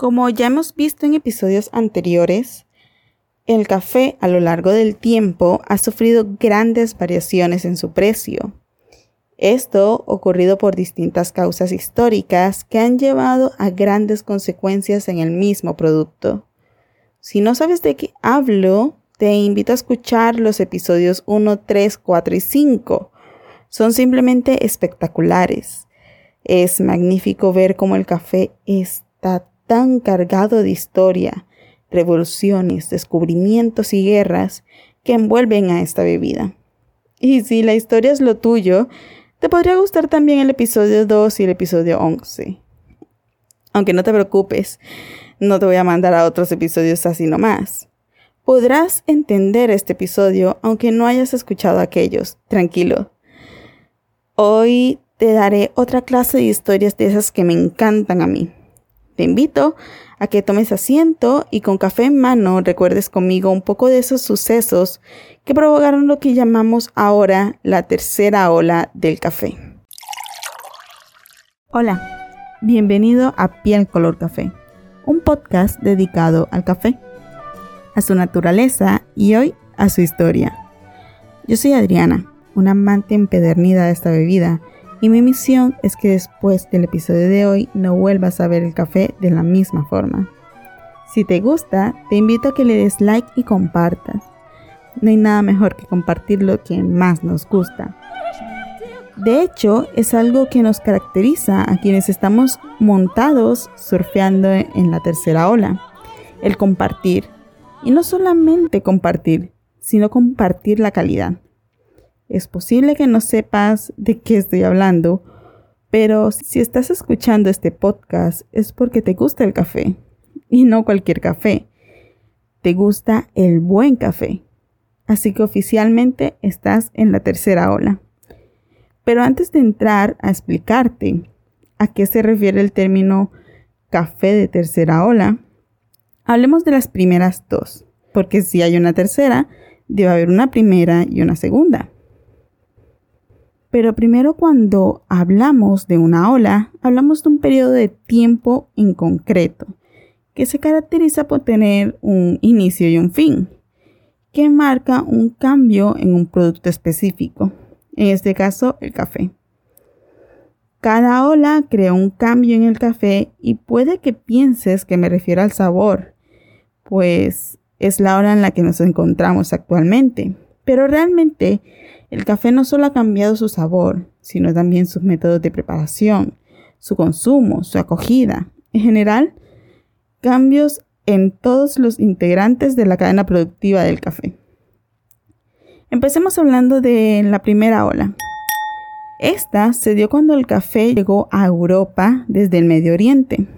Como ya hemos visto en episodios anteriores, el café a lo largo del tiempo ha sufrido grandes variaciones en su precio. Esto ocurrido por distintas causas históricas que han llevado a grandes consecuencias en el mismo producto. Si no sabes de qué hablo, te invito a escuchar los episodios 1, 3, 4 y 5. Son simplemente espectaculares. Es magnífico ver cómo el café está tan cargado de historia, revoluciones, descubrimientos y guerras que envuelven a esta bebida. Y si la historia es lo tuyo, te podría gustar también el episodio 2 y el episodio 11. Aunque no te preocupes, no te voy a mandar a otros episodios así nomás. Podrás entender este episodio aunque no hayas escuchado aquellos, tranquilo. Hoy te daré otra clase de historias de esas que me encantan a mí. Te invito a que tomes asiento y con café en mano recuerdes conmigo un poco de esos sucesos que provocaron lo que llamamos ahora la tercera ola del café. Hola, bienvenido a Piel Color Café, un podcast dedicado al café, a su naturaleza y hoy a su historia. Yo soy Adriana, una amante empedernida de esta bebida y mi misión es que después del episodio de hoy no vuelvas a ver el café de la misma forma. Si te gusta, te invito a que le des like y compartas. No hay nada mejor que compartir lo que más nos gusta. De hecho, es algo que nos caracteriza a quienes estamos montados surfeando en la tercera ola. El compartir. Y no solamente compartir, sino compartir la calidad. Es posible que no sepas de qué estoy hablando, pero si estás escuchando este podcast es porque te gusta el café. Y no cualquier café. Te gusta el buen café. Así que oficialmente estás en la tercera ola. Pero antes de entrar a explicarte a qué se refiere el término café de tercera ola, hablemos de las primeras dos, porque si hay una tercera, debe haber una primera y una segunda. Pero primero cuando hablamos de una ola, hablamos de un periodo de tiempo en concreto, que se caracteriza por tener un inicio y un fin, que marca un cambio en un producto específico, en este caso el café. Cada ola crea un cambio en el café y puede que pienses que me refiero al sabor, pues es la hora en la que nos encontramos actualmente. Pero realmente el café no solo ha cambiado su sabor, sino también sus métodos de preparación, su consumo, su acogida. En general, cambios en todos los integrantes de la cadena productiva del café. Empecemos hablando de la primera ola. Esta se dio cuando el café llegó a Europa desde el Medio Oriente.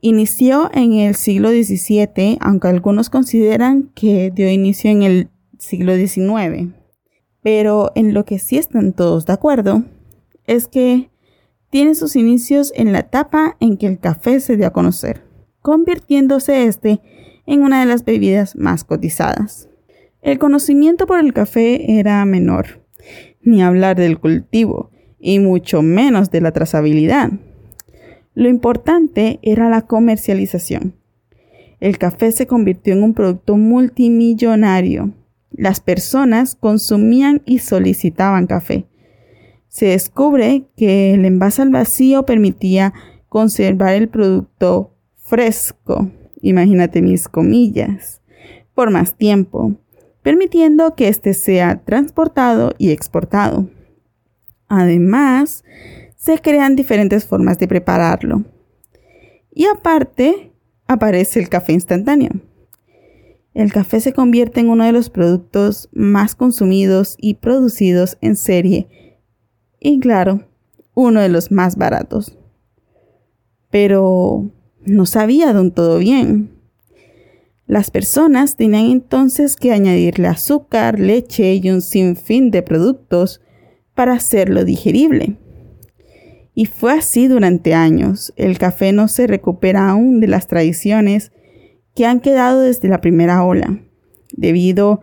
Inició en el siglo XVII, aunque algunos consideran que dio inicio en el siglo XIX. Pero en lo que sí están todos de acuerdo es que tiene sus inicios en la etapa en que el café se dio a conocer, convirtiéndose este en una de las bebidas más cotizadas. El conocimiento por el café era menor, ni hablar del cultivo, y mucho menos de la trazabilidad. Lo importante era la comercialización. El café se convirtió en un producto multimillonario las personas consumían y solicitaban café. Se descubre que el envase al vacío permitía conservar el producto fresco, imagínate mis comillas, por más tiempo, permitiendo que éste sea transportado y exportado. Además, se crean diferentes formas de prepararlo. Y aparte, aparece el café instantáneo el café se convierte en uno de los productos más consumidos y producidos en serie y claro, uno de los más baratos. Pero no sabía de un todo bien. Las personas tenían entonces que añadirle azúcar, leche y un sinfín de productos para hacerlo digerible. Y fue así durante años. El café no se recupera aún de las tradiciones que han quedado desde la primera ola, debido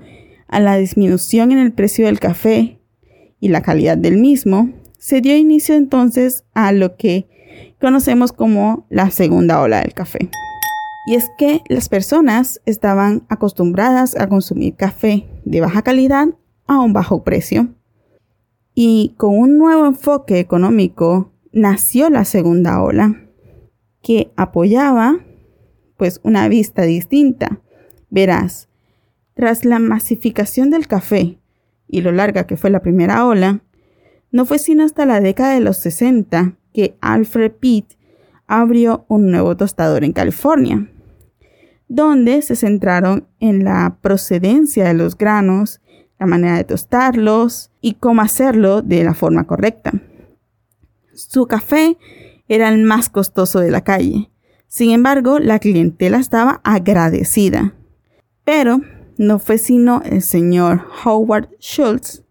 a la disminución en el precio del café y la calidad del mismo, se dio inicio entonces a lo que conocemos como la segunda ola del café. Y es que las personas estaban acostumbradas a consumir café de baja calidad a un bajo precio. Y con un nuevo enfoque económico nació la segunda ola, que apoyaba pues una vista distinta. Verás, tras la masificación del café y lo larga que fue la primera ola, no fue sino hasta la década de los 60 que Alfred Pitt abrió un nuevo tostador en California, donde se centraron en la procedencia de los granos, la manera de tostarlos y cómo hacerlo de la forma correcta. Su café era el más costoso de la calle. Sin embargo, la clientela estaba agradecida. Pero no fue sino el señor Howard Schultz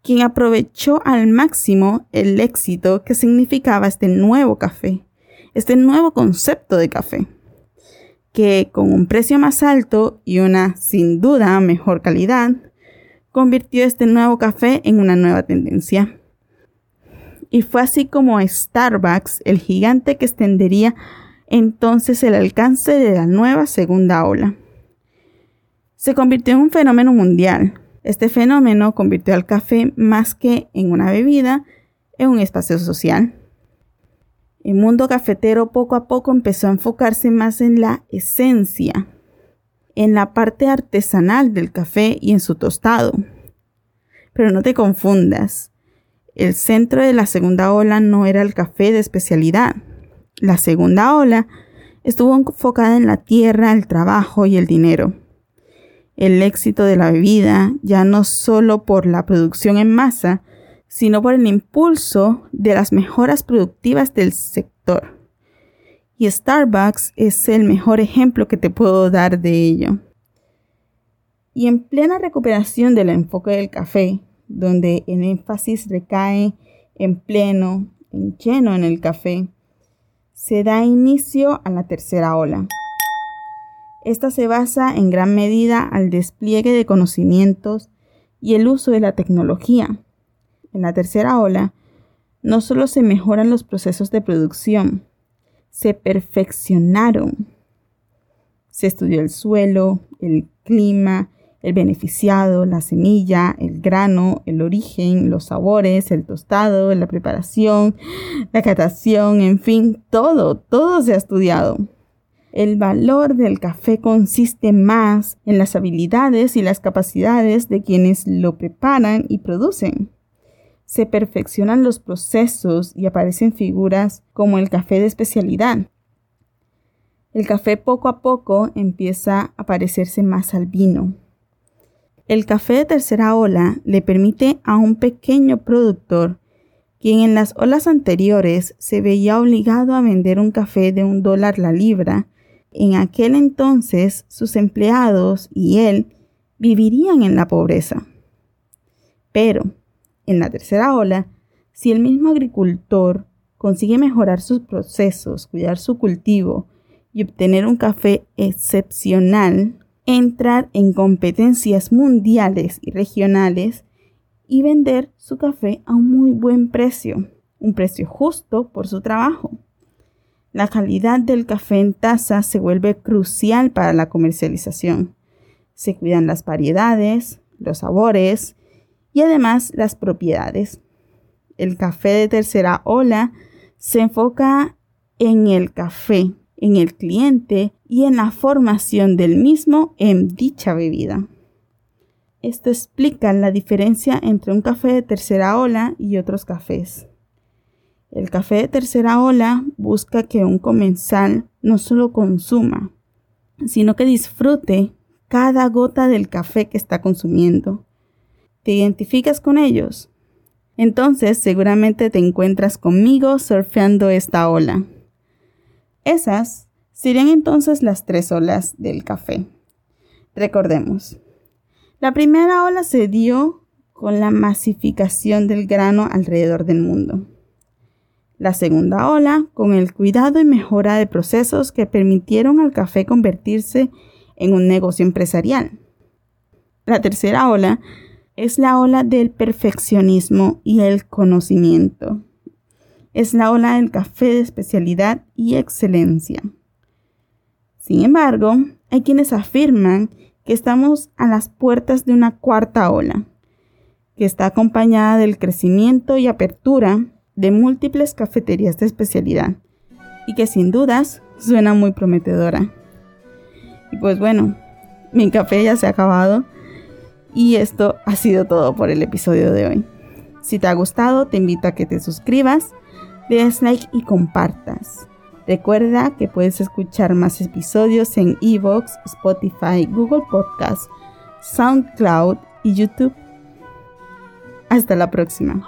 quien aprovechó al máximo el éxito que significaba este nuevo café, este nuevo concepto de café, que con un precio más alto y una sin duda mejor calidad, convirtió este nuevo café en una nueva tendencia. Y fue así como Starbucks, el gigante que extendería entonces el alcance de la nueva segunda ola se convirtió en un fenómeno mundial. Este fenómeno convirtió al café más que en una bebida, en un espacio social. El mundo cafetero poco a poco empezó a enfocarse más en la esencia, en la parte artesanal del café y en su tostado. Pero no te confundas, el centro de la segunda ola no era el café de especialidad. La segunda ola estuvo enfocada en la tierra, el trabajo y el dinero el éxito de la bebida, ya no solo por la producción en masa, sino por el impulso de las mejoras productivas del sector. Y Starbucks es el mejor ejemplo que te puedo dar de ello. Y en plena recuperación del enfoque del café, donde el énfasis recae en pleno, en lleno en el café, se da inicio a la tercera ola. Esta se basa en gran medida al despliegue de conocimientos y el uso de la tecnología. En la tercera ola, no solo se mejoran los procesos de producción, se perfeccionaron. Se estudió el suelo, el clima, el beneficiado, la semilla, el grano, el origen, los sabores, el tostado, la preparación, la catación, en fin, todo, todo se ha estudiado. El valor del café consiste más en las habilidades y las capacidades de quienes lo preparan y producen. Se perfeccionan los procesos y aparecen figuras como el café de especialidad. El café poco a poco empieza a parecerse más al vino. El café de tercera ola le permite a un pequeño productor, quien en las olas anteriores se veía obligado a vender un café de un dólar la libra, en aquel entonces sus empleados y él vivirían en la pobreza. Pero, en la tercera ola, si el mismo agricultor consigue mejorar sus procesos, cuidar su cultivo y obtener un café excepcional, entrar en competencias mundiales y regionales y vender su café a un muy buen precio, un precio justo por su trabajo. La calidad del café en taza se vuelve crucial para la comercialización. Se cuidan las variedades, los sabores y además las propiedades. El café de tercera ola se enfoca en el café, en el cliente y en la formación del mismo en dicha bebida. Esto explica la diferencia entre un café de tercera ola y otros cafés. El café de tercera ola busca que un comensal no solo consuma, sino que disfrute cada gota del café que está consumiendo. ¿Te identificas con ellos? Entonces seguramente te encuentras conmigo surfeando esta ola. Esas serían entonces las tres olas del café. Recordemos, la primera ola se dio con la masificación del grano alrededor del mundo. La segunda ola, con el cuidado y mejora de procesos que permitieron al café convertirse en un negocio empresarial. La tercera ola es la ola del perfeccionismo y el conocimiento. Es la ola del café de especialidad y excelencia. Sin embargo, hay quienes afirman que estamos a las puertas de una cuarta ola, que está acompañada del crecimiento y apertura de múltiples cafeterías de especialidad y que sin dudas suena muy prometedora. Y pues bueno, mi café ya se ha acabado y esto ha sido todo por el episodio de hoy. Si te ha gustado, te invito a que te suscribas, le des like y compartas. Recuerda que puedes escuchar más episodios en Evox, Spotify, Google Podcast, SoundCloud y YouTube. Hasta la próxima.